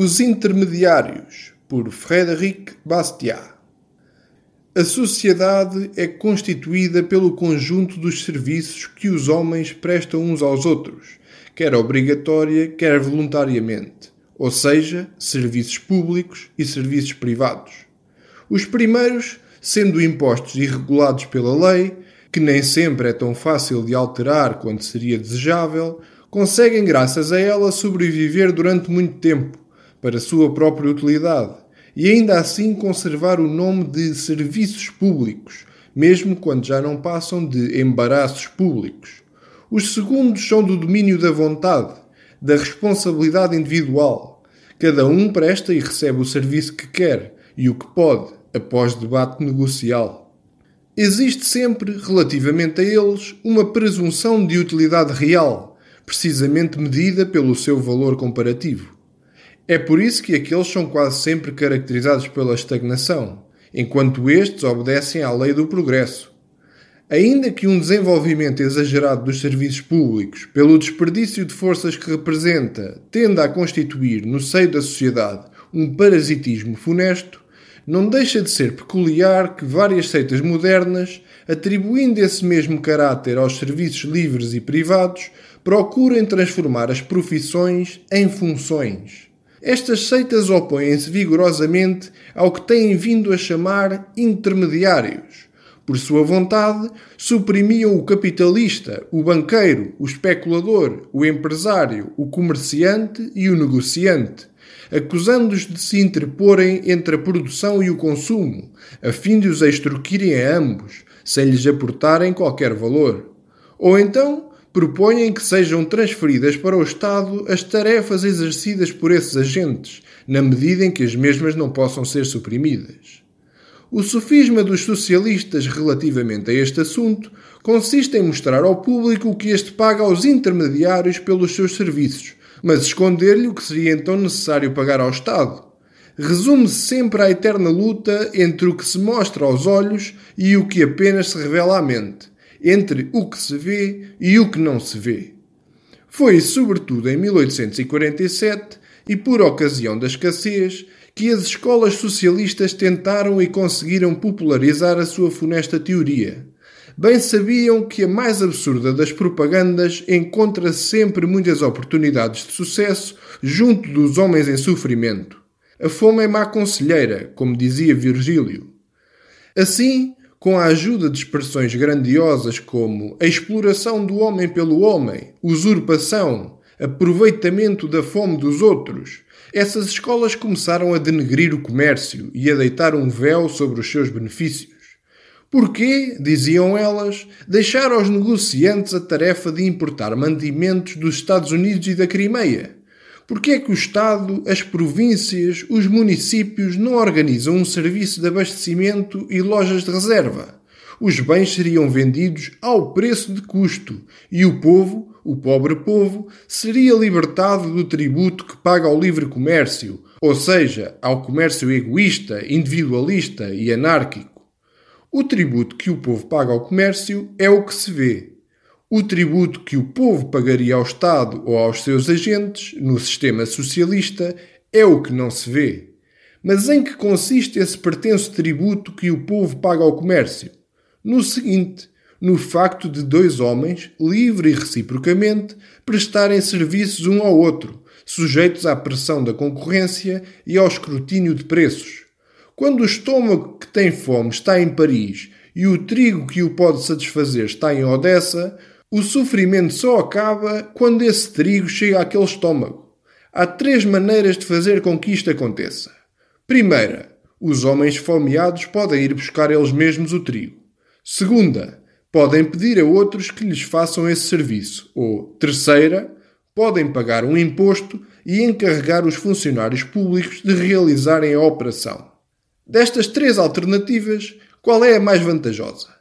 Os Intermediários, por Frédéric Bastiat. A sociedade é constituída pelo conjunto dos serviços que os homens prestam uns aos outros, quer obrigatória, quer voluntariamente, ou seja, serviços públicos e serviços privados. Os primeiros, sendo impostos e regulados pela lei, que nem sempre é tão fácil de alterar quanto seria desejável, conseguem, graças a ela, sobreviver durante muito tempo para sua própria utilidade e ainda assim conservar o nome de serviços públicos, mesmo quando já não passam de embaraços públicos. Os segundos são do domínio da vontade, da responsabilidade individual. Cada um presta e recebe o serviço que quer e o que pode, após debate negocial. Existe sempre, relativamente a eles, uma presunção de utilidade real, precisamente medida pelo seu valor comparativo. É por isso que aqueles são quase sempre caracterizados pela estagnação, enquanto estes obedecem à lei do progresso. Ainda que um desenvolvimento exagerado dos serviços públicos, pelo desperdício de forças que representa, tenda a constituir no seio da sociedade um parasitismo funesto, não deixa de ser peculiar que várias seitas modernas, atribuindo esse mesmo caráter aos serviços livres e privados, procurem transformar as profissões em funções. Estas seitas opõem-se vigorosamente ao que têm vindo a chamar intermediários. Por sua vontade, suprimiam o capitalista, o banqueiro, o especulador, o empresário, o comerciante e o negociante, acusando-os de se interporem entre a produção e o consumo, a fim de os extorquirem a ambos, sem lhes aportarem qualquer valor. Ou então, propõem que sejam transferidas para o Estado as tarefas exercidas por esses agentes, na medida em que as mesmas não possam ser suprimidas. O sofisma dos socialistas relativamente a este assunto consiste em mostrar ao público o que este paga aos intermediários pelos seus serviços, mas esconder-lhe o que seria então necessário pagar ao Estado. Resume-se sempre à eterna luta entre o que se mostra aos olhos e o que apenas se revela à mente entre o que se vê e o que não se vê. Foi, sobretudo, em 1847 e por ocasião da escassez que as escolas socialistas tentaram e conseguiram popularizar a sua funesta teoria. Bem sabiam que a mais absurda das propagandas encontra sempre muitas oportunidades de sucesso junto dos homens em sofrimento. A fome é má conselheira, como dizia Virgílio. Assim, com a ajuda de expressões grandiosas como a exploração do homem pelo homem, usurpação, aproveitamento da fome dos outros, essas escolas começaram a denegrir o comércio e a deitar um véu sobre os seus benefícios. Porquê, diziam elas, deixar aos negociantes a tarefa de importar mantimentos dos Estados Unidos e da Crimeia? Porque é que o Estado, as províncias, os municípios não organizam um serviço de abastecimento e lojas de reserva? Os bens seriam vendidos ao preço de custo e o povo, o pobre povo, seria libertado do tributo que paga ao livre comércio, ou seja, ao comércio egoísta, individualista e anárquico. O tributo que o povo paga ao comércio é o que se vê, o tributo que o povo pagaria ao Estado ou aos seus agentes no sistema socialista é o que não se vê. Mas em que consiste esse pertenso tributo que o povo paga ao comércio? No seguinte: no facto de dois homens, livre e reciprocamente, prestarem serviços um ao outro, sujeitos à pressão da concorrência e ao escrutínio de preços. Quando o estômago que tem fome está em Paris e o trigo que o pode satisfazer está em Odessa, o sofrimento só acaba quando esse trigo chega àquele estômago. Há três maneiras de fazer com que isto aconteça. Primeira, os homens fomeados podem ir buscar eles mesmos o trigo. Segunda, podem pedir a outros que lhes façam esse serviço. Ou, terceira, podem pagar um imposto e encarregar os funcionários públicos de realizarem a operação. Destas três alternativas, qual é a mais vantajosa?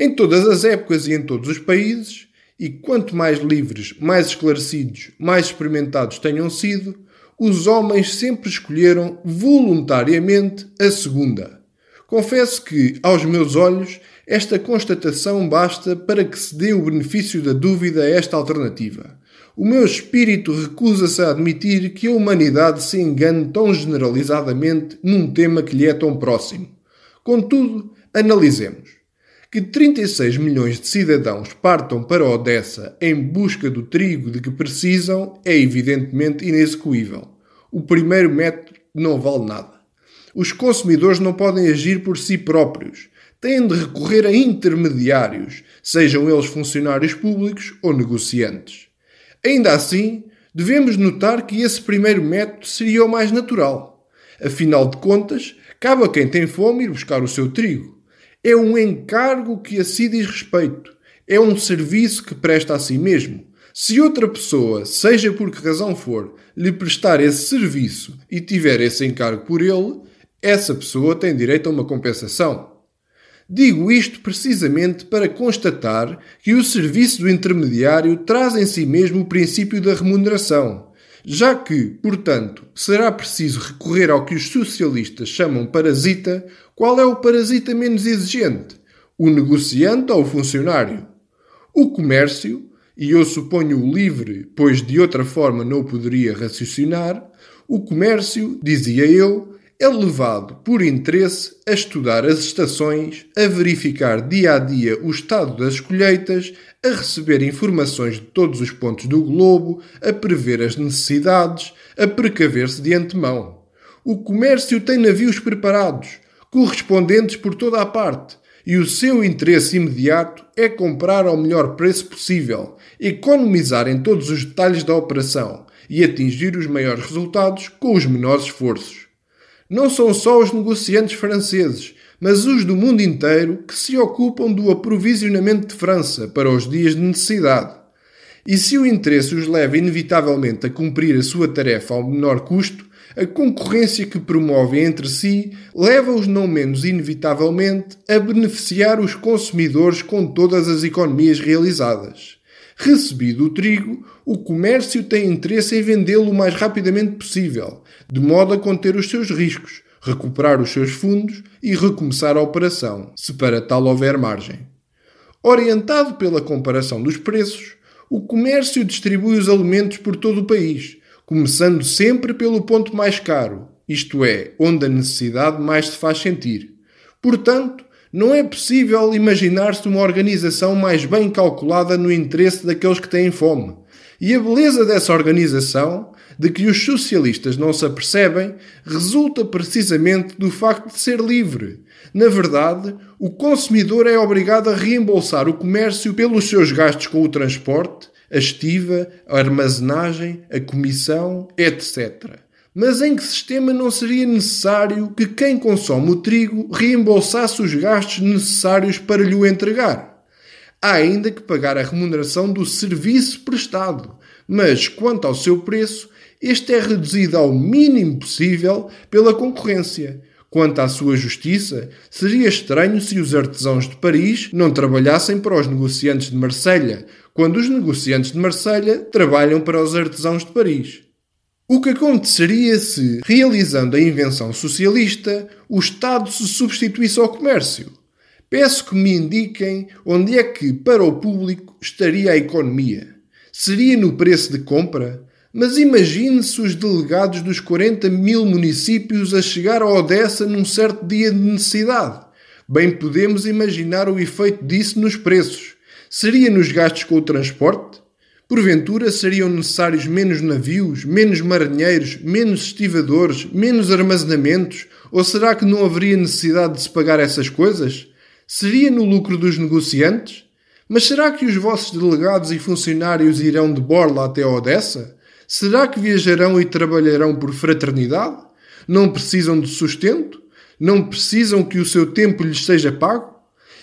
Em todas as épocas e em todos os países, e quanto mais livres, mais esclarecidos, mais experimentados tenham sido, os homens sempre escolheram voluntariamente a segunda. Confesso que, aos meus olhos, esta constatação basta para que se dê o benefício da dúvida a esta alternativa. o meu espírito recusa-se a admitir que a humanidade se engane tão generalizadamente num tema que lhe é tão próximo. Contudo, analisemos. Que 36 milhões de cidadãos partam para Odessa em busca do trigo de que precisam é evidentemente inexecuível. O primeiro método não vale nada. Os consumidores não podem agir por si próprios. Têm de recorrer a intermediários, sejam eles funcionários públicos ou negociantes. Ainda assim, devemos notar que esse primeiro método seria o mais natural. Afinal de contas, cabe a quem tem fome ir buscar o seu trigo. É um encargo que a si diz respeito. É um serviço que presta a si mesmo. Se outra pessoa, seja por que razão for, lhe prestar esse serviço e tiver esse encargo por ele, essa pessoa tem direito a uma compensação. Digo isto precisamente para constatar que o serviço do intermediário traz em si mesmo o princípio da remuneração, já que, portanto, será preciso recorrer ao que os socialistas chamam parasita, qual é o parasita menos exigente? O negociante ou o funcionário? O comércio, e eu suponho o livre, pois de outra forma não poderia raciocinar, o comércio, dizia eu, é levado por interesse a estudar as estações, a verificar dia a dia o estado das colheitas, a receber informações de todos os pontos do globo, a prever as necessidades, a precaver-se de antemão. O comércio tem navios preparados, correspondentes por toda a parte, e o seu interesse imediato é comprar ao melhor preço possível, economizar em todos os detalhes da operação e atingir os maiores resultados com os menores esforços. Não são só os negociantes franceses, mas os do mundo inteiro que se ocupam do aprovisionamento de França para os dias de necessidade. E se o interesse os leva inevitavelmente a cumprir a sua tarefa ao menor custo, a concorrência que promovem entre si leva-os não menos inevitavelmente a beneficiar os consumidores com todas as economias realizadas. Recebido o trigo, o comércio tem interesse em vendê-lo o mais rapidamente possível, de modo a conter os seus riscos, recuperar os seus fundos e recomeçar a operação, se para tal houver margem. Orientado pela comparação dos preços, o comércio distribui os alimentos por todo o país, começando sempre pelo ponto mais caro, isto é, onde a necessidade mais se faz sentir. Portanto, não é possível imaginar-se uma organização mais bem calculada no interesse daqueles que têm fome. E a beleza dessa organização, de que os socialistas não se apercebem, resulta precisamente do facto de ser livre. Na verdade, o consumidor é obrigado a reembolsar o comércio pelos seus gastos com o transporte, a estiva, a armazenagem, a comissão, etc. Mas em que sistema não seria necessário que quem consome o trigo reembolsasse os gastos necessários para lhe o entregar? Há ainda que pagar a remuneração do serviço prestado, mas quanto ao seu preço, este é reduzido ao mínimo possível pela concorrência. Quanto à sua justiça, seria estranho se os artesãos de Paris não trabalhassem para os negociantes de Marselha, quando os negociantes de Marselha trabalham para os artesãos de Paris. O que aconteceria se, realizando a invenção socialista, o Estado se substituísse ao comércio? Peço que me indiquem onde é que, para o público, estaria a economia. Seria no preço de compra? Mas imagine-se os delegados dos 40 mil municípios a chegar a Odessa num certo dia de necessidade. Bem podemos imaginar o efeito disso nos preços. Seria nos gastos com o transporte? Porventura seriam necessários menos navios, menos marinheiros, menos estivadores, menos armazenamentos? Ou será que não haveria necessidade de se pagar essas coisas? Seria no lucro dos negociantes? Mas será que os vossos delegados e funcionários irão de Borla até Odessa? Será que viajarão e trabalharão por fraternidade? Não precisam de sustento? Não precisam que o seu tempo lhes seja pago?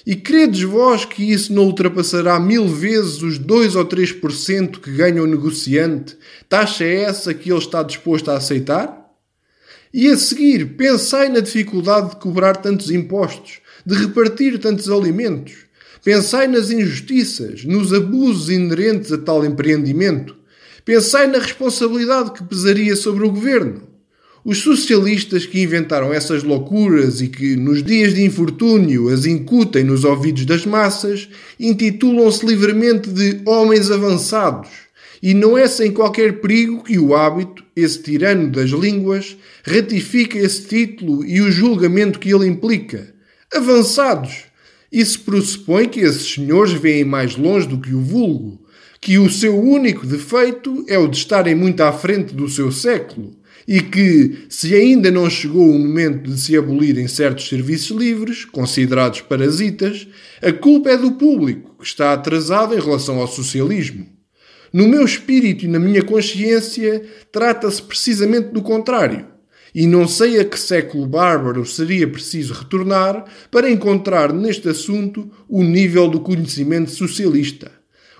E credes vós que isso não ultrapassará mil vezes os 2 ou 3% que ganha o negociante, taxa é essa que ele está disposto a aceitar? E a seguir, pensai na dificuldade de cobrar tantos impostos, de repartir tantos alimentos. Pensai nas injustiças, nos abusos inerentes a tal empreendimento. Pensai na responsabilidade que pesaria sobre o governo. Os socialistas que inventaram essas loucuras e que, nos dias de infortúnio, as incutem nos ouvidos das massas, intitulam-se livremente de homens avançados E não é sem qualquer perigo que o hábito, esse tirano das línguas, ratifica esse título e o julgamento que ele implica. Avançados! Isso pressupõe que esses senhores veem mais longe do que o vulgo, que o seu único defeito é o de estarem muito à frente do seu século e que, se ainda não chegou o momento de se abolirem certos serviços livres, considerados parasitas, a culpa é do público, que está atrasado em relação ao socialismo. No meu espírito e na minha consciência, trata-se precisamente do contrário. E não sei a que século bárbaro seria preciso retornar para encontrar neste assunto o nível do conhecimento socialista.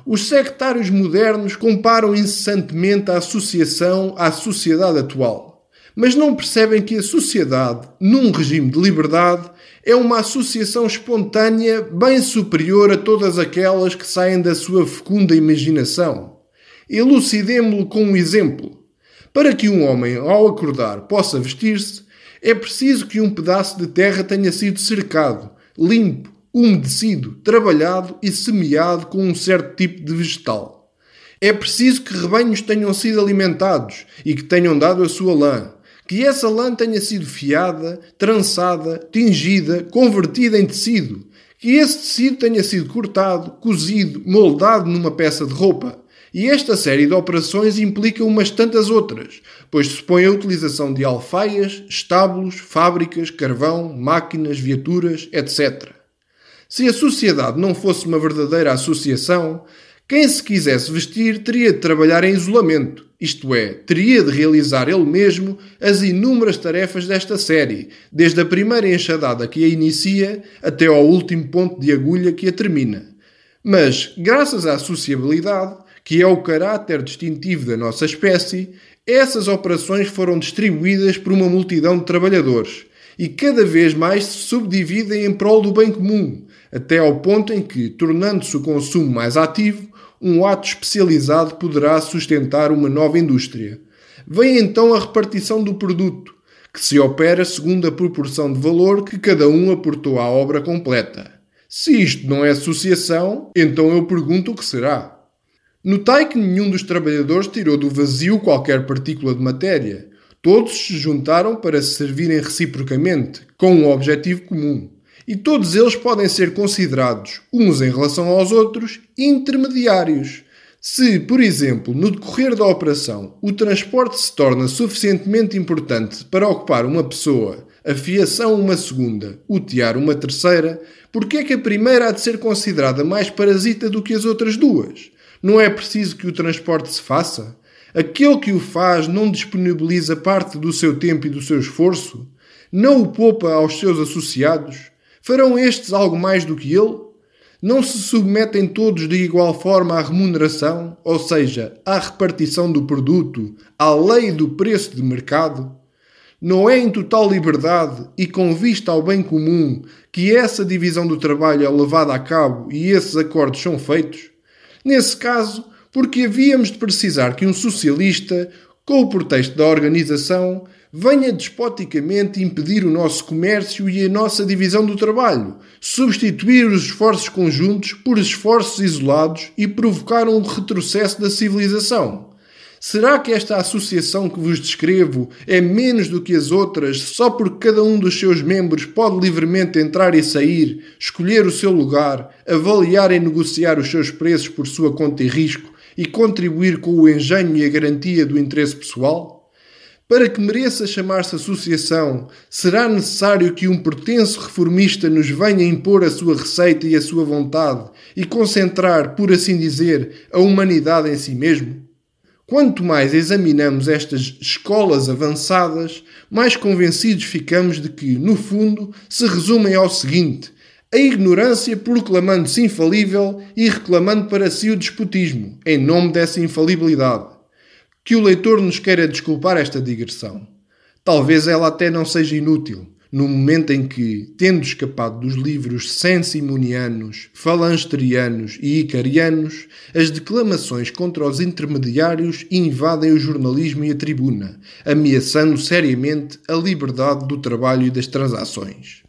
Os sectários modernos comparam incessantemente a associação à sociedade atual, mas não percebem que a sociedade, num regime de liberdade, é uma associação espontânea bem superior a todas aquelas que saem da sua fecunda imaginação. Elucidemo-lo com um exemplo. Para que um homem, ao acordar, possa vestir-se, é preciso que um pedaço de terra tenha sido cercado, limpo, umedecido, trabalhado e semeado com um certo tipo de vegetal. É preciso que rebanhos tenham sido alimentados e que tenham dado a sua lã, que essa lã tenha sido fiada, trançada, tingida, convertida em tecido, que esse tecido tenha sido cortado, cozido, moldado numa peça de roupa, e esta série de operações implica umas tantas outras, pois supõe a utilização de alfaias, estábulos, fábricas, carvão, máquinas, viaturas, etc. Se a sociedade não fosse uma verdadeira associação, quem se quisesse vestir teria de trabalhar em isolamento, isto é, teria de realizar ele mesmo as inúmeras tarefas desta série, desde a primeira enxadada que a inicia até ao último ponto de agulha que a termina. Mas, graças à sociabilidade, que é o caráter distintivo da nossa espécie, essas operações foram distribuídas por uma multidão de trabalhadores e cada vez mais se subdividem em prol do bem comum, até ao ponto em que, tornando-se o consumo mais ativo, um ato especializado poderá sustentar uma nova indústria. Vem então a repartição do produto, que se opera segundo a proporção de valor que cada um aportou à obra completa. Se isto não é associação, então eu pergunto o que será. Notai que nenhum dos trabalhadores tirou do vazio qualquer partícula de matéria. Todos se juntaram para se servirem reciprocamente, com um objetivo comum. E todos eles podem ser considerados, uns em relação aos outros, intermediários. Se, por exemplo, no decorrer da operação, o transporte se torna suficientemente importante para ocupar uma pessoa, a fiação uma segunda, o tear uma terceira, por que é que a primeira há de ser considerada mais parasita do que as outras duas? Não é preciso que o transporte se faça? Aquele que o faz não disponibiliza parte do seu tempo e do seu esforço? Não o poupa aos seus associados? Farão estes algo mais do que ele? Não se submetem todos de igual forma à remuneração, ou seja, à repartição do produto, à lei do preço de mercado? Não é em total liberdade e com vista ao bem comum que essa divisão do trabalho é levada a cabo e esses acordos são feitos? Nesse caso, porque havíamos de precisar que um socialista, com o pretexto da organização, venha despoticamente impedir o nosso comércio e a nossa divisão do trabalho, substituir os esforços conjuntos por esforços isolados e provocar um retrocesso da civilização. Será que esta associação que vos descrevo é menos do que as outras só porque cada um dos seus membros pode livremente entrar e sair, escolher o seu lugar, avaliar e negociar os seus preços por sua conta e risco e contribuir com o engenho e a garantia do interesse pessoal? Para que mereça chamar-se associação, será necessário que um pretenso reformista nos venha impor a sua receita e a sua vontade e concentrar, por assim dizer, a humanidade em si mesmo? Quanto mais examinamos estas escolas avançadas, mais convencidos ficamos de que, no fundo, se resumem ao seguinte: a ignorância proclamando-se infalível e reclamando para si o despotismo, em nome dessa infalibilidade. Que o leitor nos queira desculpar esta digressão. Talvez ela até não seja inútil no momento em que, tendo escapado dos livros sensimonianos, falansterianos e icarianos, as declamações contra os intermediários invadem o jornalismo e a tribuna, ameaçando seriamente a liberdade do trabalho e das transações.